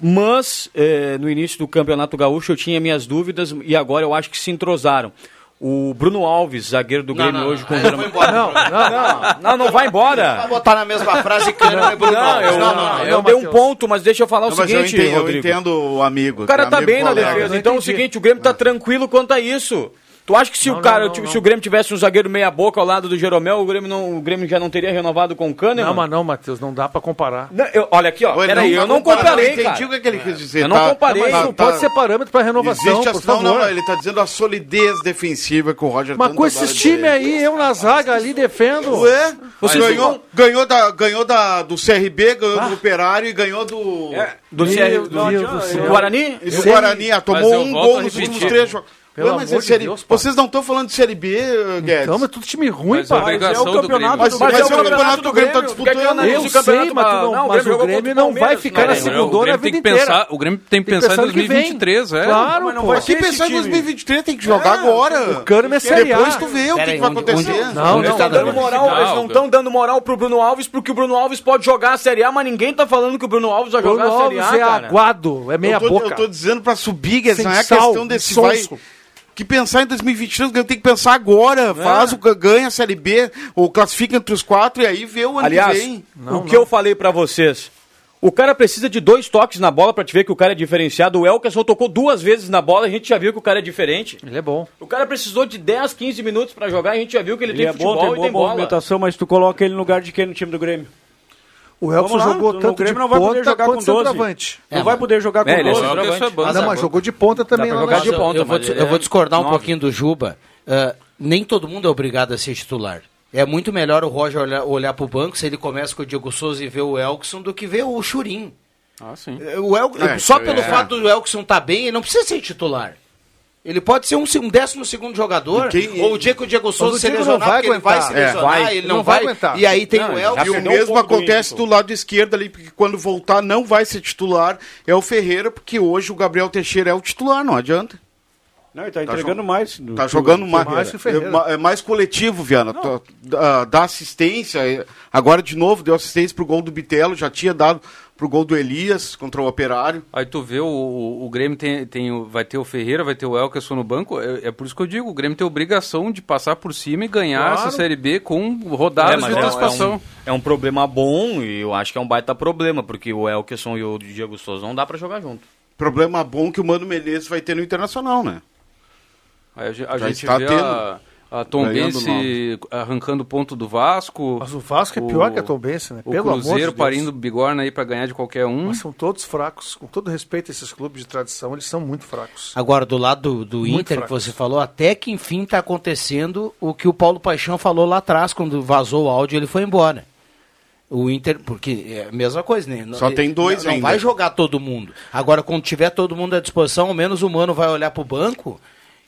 Mas eh, no início do Campeonato Gaúcho eu tinha minhas dúvidas e agora eu acho que se entrosaram. O Bruno Alves, zagueiro do Grêmio hoje com o eu Kahneman. embora. Não, não, não, não vai embora. Vai botar na mesma frase Kahneman e Bruno Não, Alves. eu, Não, não, não. eu dei um ponto, mas deixa eu falar Não, o mas eu seguinte, entendo, eu Rodrigo. entendo o amigo. O cara que é tá amigo bem na defesa. Eu Então é o seguinte, o Grêmio tá tranquilo quanto a isso. Tu acha que se Não, o cara, não, não, não. se o Grêmio tivesse um zagueiro meia boca ao lado do Jeromel, o Grêmio, não, o Grêmio já não teria renovado com o Kahneman? Não, mas não, Matheus, não dá pra comparar. Não, eu- olha aqui, ó. Oi, Peraí, não eu não comparei, entendi cara. o que é que ele quis dizer. Eu não tá- comparei. Mas não tá- pode ser parâmetro pra renovação, Existe a- por não, favor. não, ele tá dizendo a solidez defensiva que o Roger Mas com esses times aí, eu na zaga ali defendo. Ué? Você ganhou, ganhou, da, ganhou da, do CRB, ganhou do Operário e ganhou do. Do, Meu CR, Deus do, do céu. do Guarani? Do Guarani, ah, tomou um gol nos últimos três jogos. Pelo Ué, mas amor é de série- Deus, pá. Vocês não estão falando de Série B, Guedes? Então, mas tudo time ruim, Mas a pá. obrigação do Grêmio. Mas, Mas mas é é o o campeonato do Grêmio tá que eu disputando. Eu o campeonato sei, mas, tu não, não, o mas Grêmio o Grêmio o não vai ficar na segunda o a Grêmio tem vida que inteira. pensar, o Grêmio tem que que pensar em pensar no que vem. 2023, é. Claro, Mas não pô. ser esse pensar em time. 2023 tem que jogar agora. O Kahneman é Série A. Depois tu vê o que, que vai acontecer. Não, não, está Não, eles não estão dando moral pro Bruno Alves porque o Bruno Alves pode jogar a Série A, mas ninguém tá falando que o Bruno Alves vai jogar a Série A, Alves é aguado, é meia eu, tô, boca. eu tô dizendo pra subir, Guedes, não é questão desse vai. Que pensar em 2023, o Grêmio tem que pensar agora. Faz o ganha a Série B, ou classifica entre os quatro e aí vê o ano Aliás, que vem. o que eu falei pra vocês, o cara precisa de dois toques na bola pra te ver que o cara é diferenciado. O Elkerson tocou duas vezes na bola, a gente já viu que o cara é diferente. Ele é bom. O cara precisou de 10, 15 minutos pra jogar, a gente já viu que ele, Ele tem é futebol bom, tem e boa tem bola. movimentação, mas tu coloca ele no lugar de quem no time do Grêmio? O lá, jogou no tanto de Grêmio não vai poder ponta jogar com quanto 12. centroavante. Não É, vai poder jogar com É, ele é 12. Só que isso é bom. Ah, não, mas jogou de ponta também. jogar na de eu, ponta, eu vou, eu vou é discordar um pouquinho do Juba. Ah, nem todo mundo é obrigado a ser titular. É muito melhor o Roger olhar, olhar pro banco se ele começa com o Diego Souza e ver o Elkson do que ver o Churim. Ah, sim. O El- É, só isso pelo é. fato do Elkson estar bem, ele não precisa ser titular. Ele pode ser um, um décimo segundo jogador, E quem- ou o dia que o Diego Souza se lesionar, vai porque ele vai aguentar. se É, lesionar, vai. ele não, Não vai vai, aguentar. e aí tem Não, o Elkson. E o um mesmo acontece do lado esquerdo ali, porque quando voltar não vai ser titular, é o Ferreira, porque hoje o Gabriel Teixeira é o titular, não adianta. Não, ele tá entregando mais. do Tá jogando mais. mais que o Ferreira. é, é mais coletivo, Viana. Tá- dá, dá assistência. é, Agora de novo deu assistência pro gol do Bitelo, já tinha dado pro gol do Elias contra o Operário. Aí tu vê o, o, o Grêmio tem, tem, o- vai ter o Ferreira, vai ter o Elkerson no banco. É, é por isso que eu digo, o Grêmio tem obrigação de passar por cima e ganhar Claro. essa Série B com rodadas É, de é, um- antecipação. é um, é um problema bom e eu acho que é um baita problema, porque o Elkerson e o Diego Souza não dá pra jogar junto. Problema bom que o Mano Menezes vai ter no Internacional, né? Aí a, a Já gente está vê tendo. a, a Tombense arrancando ponto do Vasco. Mas o Vasco é pior que a Tombense, né? O Pelo amor de parindo bigorna aí pra ganhar de qualquer um. Mas são todos fracos. Com todo respeito a esses clubes de tradição, eles são muito fracos. Agora, do lado do, do Muito Inter, que fracos. você falou, até que enfim está acontecendo o que o Paulo Paixão falou lá atrás, quando vazou o áudio ele foi embora. O Inter, porque é a mesma coisa, né? Só tem dois não, não ainda. vai jogar todo mundo. Agora, quando tiver todo mundo à disposição, ao menos o Mano vai olhar pro banco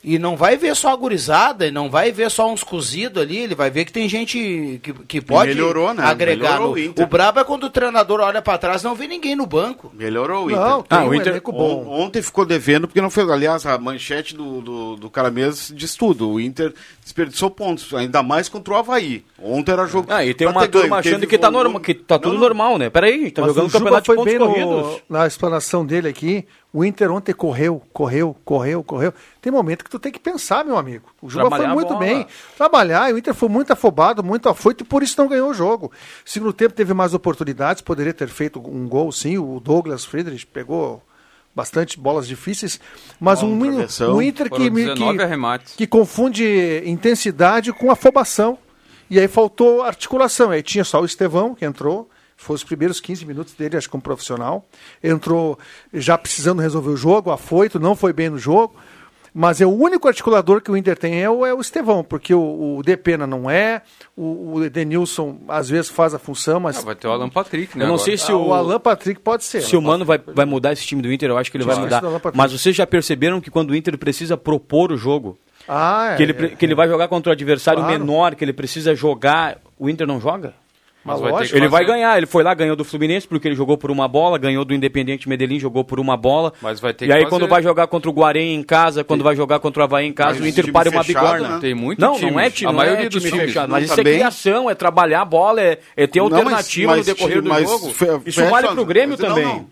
e não vai ver só a gurizada, e não vai ver só uns cozidos ali, ele vai ver que tem gente que, que pode melhorou, né? agregar. Melhorou no- o Inter. o brabo é quando o treinador olha para trás e não vê ninguém no banco. Melhorou o Inter. Não, tem Ah, um o Inter- elenco bom. On- Ontem ficou devendo porque não fez. Aliás, a manchete do, do, do cara mesmo diz tudo. O Inter desperdiçou pontos, ainda mais contra o Havaí. Ontem era jogo. Ah, e tem uma turma achando que tá, um- norma, que tá tudo Não, normal, né? Peraí, tá Mas jogando o campeonato de foi pontos bem corridos. no, na explanação dele aqui. O Inter ontem correu, correu, correu, correu. Tem momento que tu tem que pensar, meu amigo. O Juba Trabalhar foi muito bem. Trabalhar, e o Inter foi muito afobado, muito afoito, e por isso não ganhou o jogo. Segundo tempo teve mais oportunidades, poderia ter feito um gol, sim. O Douglas Friedrich pegou bastante bolas difíceis, mas Bola um, um Inter que, Foram me- 19 que, que confunde intensidade com afobação. E aí faltou articulação. Aí tinha só o Estevão, que entrou, foi os primeiros 15 minutos dele, acho que como profissional. Entrou já precisando resolver o jogo, afoito, não foi bem no jogo. Mas é o único articulador que o Inter tem é o, é o Estevão, porque o, o Depena não é, o, o Edenilson às vezes faz a função, mas Ah, vai ter o Alan Patrick, né? Eu não agora. sei se Ah, o, o Alan Patrick pode ser. se o Mano vai, vai mudar esse time do Inter, eu acho que ele vai mudar. Mas vocês já perceberam que quando o Inter precisa propor o jogo, Ah, é, que ele, pre- que ele vai jogar contra o adversário Claro. menor, que ele precisa jogar, o Inter não joga? Mas Mas vai lógico. Ele vai ganhar, ele foi lá, ganhou do Fluminense porque ele jogou por uma bola, ganhou do Independente Medellín, jogou por uma bola. Mas vai ter e aí fazer. quando vai jogar contra o Guarém em casa, quando vai jogar contra o Havaí em casa, Mas o Inter para uma bigorna. né? Tem muito não, time. não é time, A não maioria é dos time times. fechado, mas tá isso é criação, é trabalhar a bola, é, é ter mas- alternativa mas- no decorrer do mas jogo. Isso vale pro Grêmio mas também.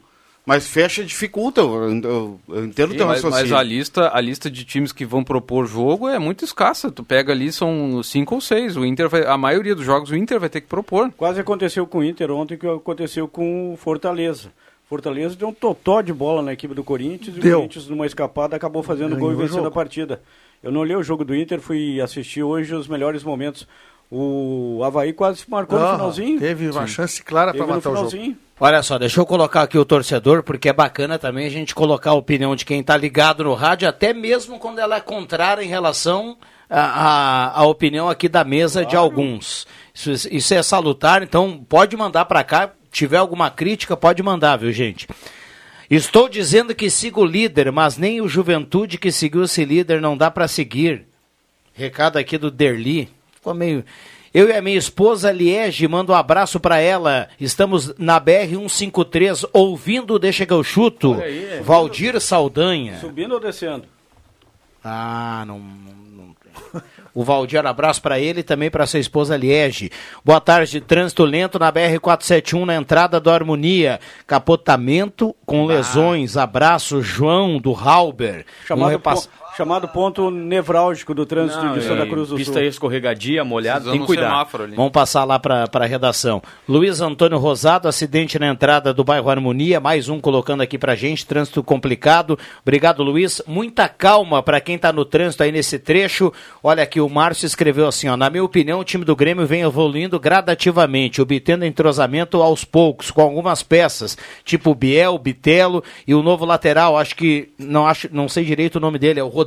Mas fecha dificulta. Eu, eu, eu entendo o Sim, teu mas, mas raciocínio. a lista, a lista de times que vão propor jogo é muito escassa. Tu pega ali, são cinco ou seis. O Inter vai, a maioria dos jogos o Inter vai ter que propor. Quase aconteceu com o Inter ontem o que aconteceu com o Fortaleza. Fortaleza deu um totó de bola na equipe do Corinthians e o Deu. Corinthians, numa escapada, acabou fazendo Ganhou gol e o vencendo a partida. Eu não olhei o jogo do Inter, fui assistir hoje os melhores momentos. O Havaí quase marcou no finalzinho. Teve uma Sim. chance clara para matar o jogo. Olha só, deixa eu colocar aqui o torcedor, porque é bacana também a gente colocar a opinião de quem está ligado no rádio, até mesmo quando ela é contrária em relação à, opinião aqui da mesa claro. de alguns. Isso, isso é salutar, então pode mandar para cá. Tiver alguma crítica, pode mandar, viu, gente? Estou dizendo que sigo o líder, mas nem o Juventude que seguiu esse líder não dá para seguir. Recado aqui do Derli. Ficou meio. Eu e a minha esposa Liege, mando um abraço para ela. Estamos na BR 153 ouvindo Deixa que eu chuto. Aí, Valdir Saldanha. Subindo ou descendo? Ah, não, não, não o Valdir, abraço para ele e também para sua esposa Liege. Boa tarde, trânsito lento na BR-471 na entrada do Harmonia. Capotamento com ah. lesões. Abraço, João do Halber. Chamado um repass chamado ponto nevrálgico do trânsito Não, de Santa é, Cruz do pista Sul. Pista escorregadia, molhada, tem que cuidar. Vamos passar lá para a redação. Luiz Antônio Rosado, acidente na entrada do bairro Harmonia, mais um colocando aqui para gente, trânsito complicado. Obrigado, Luiz. Muita calma para quem está no trânsito aí nesse trecho. Olha aqui, o Márcio escreveu assim, ó, na minha opinião, o time do Grêmio vem evoluindo gradativamente, obtendo entrosamento aos poucos, com algumas peças, tipo Biel, Bitelo e o novo lateral, acho que, não, acho, não sei direito o nome dele, é o Rodrigo.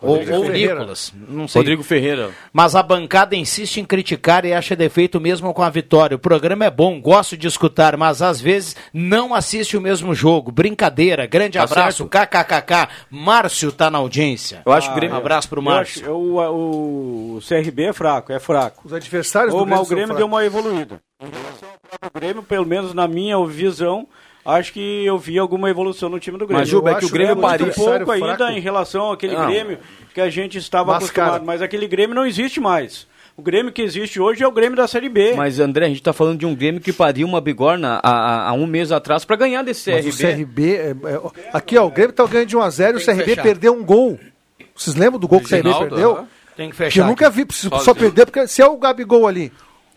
Rodrigo ou, ou Nicolas, não sei. Rodrigo Ferreira. Mas a bancada insiste em criticar e acha defeito mesmo com a vitória. O programa é bom, gosto de escutar, mas às vezes não assiste o mesmo jogo. Brincadeira, grande tá abraço, kkkk. Márcio tá na audiência. Eu acho ah, Grêmio. Um abraço pro Márcio. Acho, o, o, o, CRB é fraco, é fraco. Os adversários o do Grêmio, o Grêmio deu uma evoluída. O Grêmio, pelo menos na minha visão, acho que eu vi alguma evolução no time do Grêmio. Mas, Juba, é que o Grêmio é pariu pouco ainda fraco. em relação àquele não. Grêmio que a gente estava mas, acostumado. Cara... Mas aquele Grêmio não existe mais. O Grêmio que existe hoje é o Grêmio da Série B. Mas, André, a gente está falando de um Grêmio que pariu uma bigorna há, há um mês atrás para ganhar desse CRB. Mas o CRB... É, é, aqui, ó, o Grêmio está ganhando de 1 a 0 o CRB perdeu um gol. Vocês lembram do gol que o CRB perdeu? Tem que fechar. Eu nunca vi, só, só perdeu porque se é o Gabigol ali.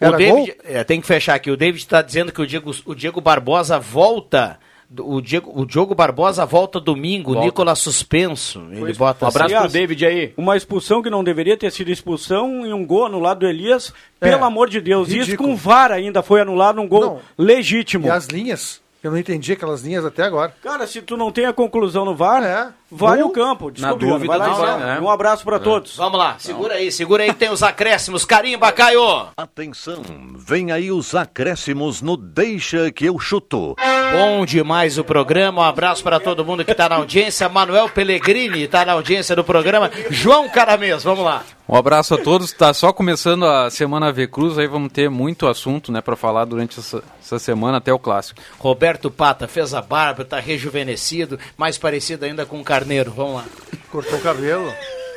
Era o David, é, tem que fechar aqui. O David está dizendo que o Diego, o Diego Barbosa volta o Diego, o Diogo Barbosa volta domingo, volta. Nicolas suspenso. Ele bota um abraço pro David aí. Uma expulsão que não deveria ter sido expulsão e um gol anulado do Elias. É, pelo amor de Deus, ridículo. isso com VAR ainda foi anulado um gol não. legítimo. E as linhas? Eu não entendi aquelas linhas até agora. Cara, se tu não tem a conclusão no VAR, é. Vai no campo. Desculpa, Na dúvida, vai lá não, é. Um abraço para é. todos. Vamos lá, segura aí, segura aí, tem os acréscimos. Carimba, Caio. Atenção, vem aí os acréscimos no Deixa que eu chuto. Bom demais o programa. Um abraço para todo mundo que está na audiência. Manuel Pellegrini está na audiência do programa. João Caramês, vamos lá. Um abraço a todos. Está só começando a semana V Cruz, aí vamos ter muito assunto, né, para falar durante essa, essa, semana até o clássico. Roberto Pata fez a barba, está rejuvenescido, mais parecido ainda com o Carneiro. Vamos lá. Cortou o cabelo.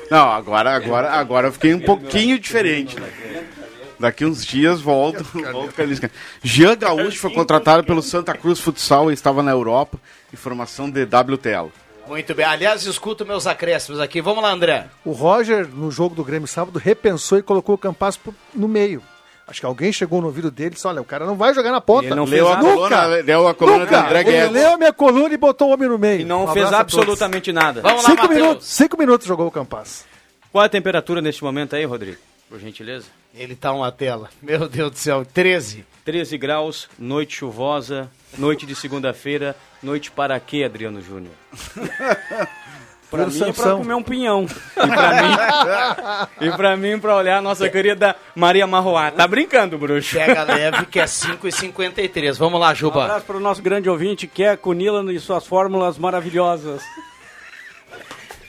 Não, agora, agora, agora eu fiquei um pouquinho diferente. Né? Daqui uns dias volto, volto Jean Gaúcho foi contratado pelo Santa Cruz Futsal e estava na Europa. Informação de WTL. Muito bem. Aliás, escuto meus acréscimos aqui. Vamos lá, André. O Roger, no jogo do Grêmio sábado, repensou e colocou o Campas no meio. Acho que alguém chegou no ouvido dele e disse: Olha, o cara não vai jogar na ponta. Ele não leu a coluna, leu a coluna nunca. do André Guedes. Ele leu a minha coluna e botou o homem no meio. E não um fez absolutamente nada. Vamos lá, cinco minutos, cinco minutos jogou o Campas. Qual é a temperatura neste momento aí, Rodrigo? Por gentileza. Ele tá uma tela. Meu Deus do céu, 13. 13 graus, noite chuvosa, noite de segunda-feira, noite para quê, Adriano Júnior? Pra mim, é pra comer um pinhão. E pra mim, e pra mim, pra olhar a nossa querida Maria Marroá. Tá brincando, bruxo. Pega leve, que é 5,53. Vamos lá, Juba. Um abraço pro nosso grande ouvinte, que é Cunila e suas fórmulas maravilhosas.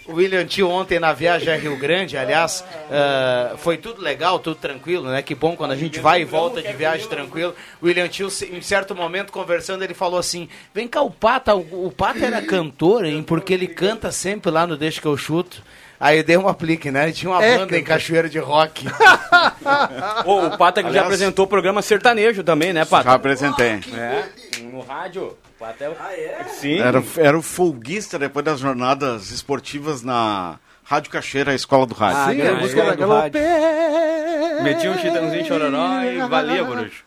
O William Tio ontem na viagem a Rio Grande, aliás, uh, foi tudo legal, tudo tranquilo, né? Que bom quando a gente vai e volta de viagem tranquilo. O William Tio, em certo momento, conversando, ele falou assim: Vem cá, o Pata, o, Pata era cantor, hein? Porque ele canta sempre lá no Deixa que eu chuto. Aí deu um aplique, né? Ele tinha uma é, banda em Cachoeira de Rock. oh, o Pata que Aliás, já apresentou o programa sertanejo também, né, Pata? Já apresentei. É, no rádio. Até... Ah, é? Sim. Era, era o folguista depois das jornadas esportivas na Rádio Cacheira, a escola do rádio. Ah, Sim, a música era Metia um chitãozinho chororó e valia, bruxo.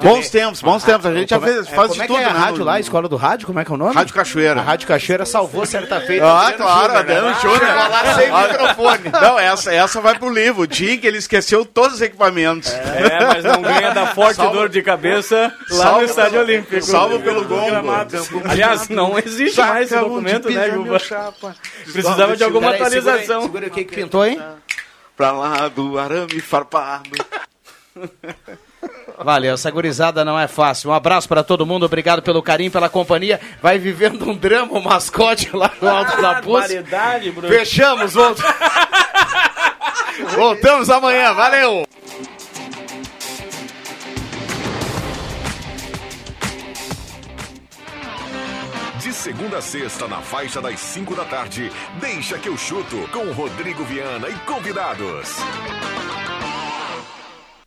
Bons tempos, bons tempos. A gente já fez, faz como de é tudo, é a né, rádio no- lá, a escola do rádio, como é que é o nome? Rádio Cachoeira. A Rádio Cachoeira salvou certa feita. Ah, claro, Júnior, Adriano né? Júnior. Chegou lá sem microfone. Não, essa, essa vai pro livro. O dia em que ele esqueceu todos os equipamentos. É, mas não ganha da forte Salvo- dor de cabeça lá Salvo no Estádio pelo- Olímpico. salvo pelo gongo. Aliás, não existe mais esse documento, né, Juba? Precisava de alguma atualização. Segura o que que pintou, hein? Pra lá do arame farpado. Valeu, essa gurizada não é fácil. Um abraço pra todo mundo, obrigado pelo carinho, pela companhia. Vai vivendo um drama, o mascote lá no alto da Bruno. Fechamos, volta. Voltamos amanhã, valeu! De segunda a sexta, na faixa das 5 da tarde, deixa que eu chuto com Rodrigo Viana e convidados.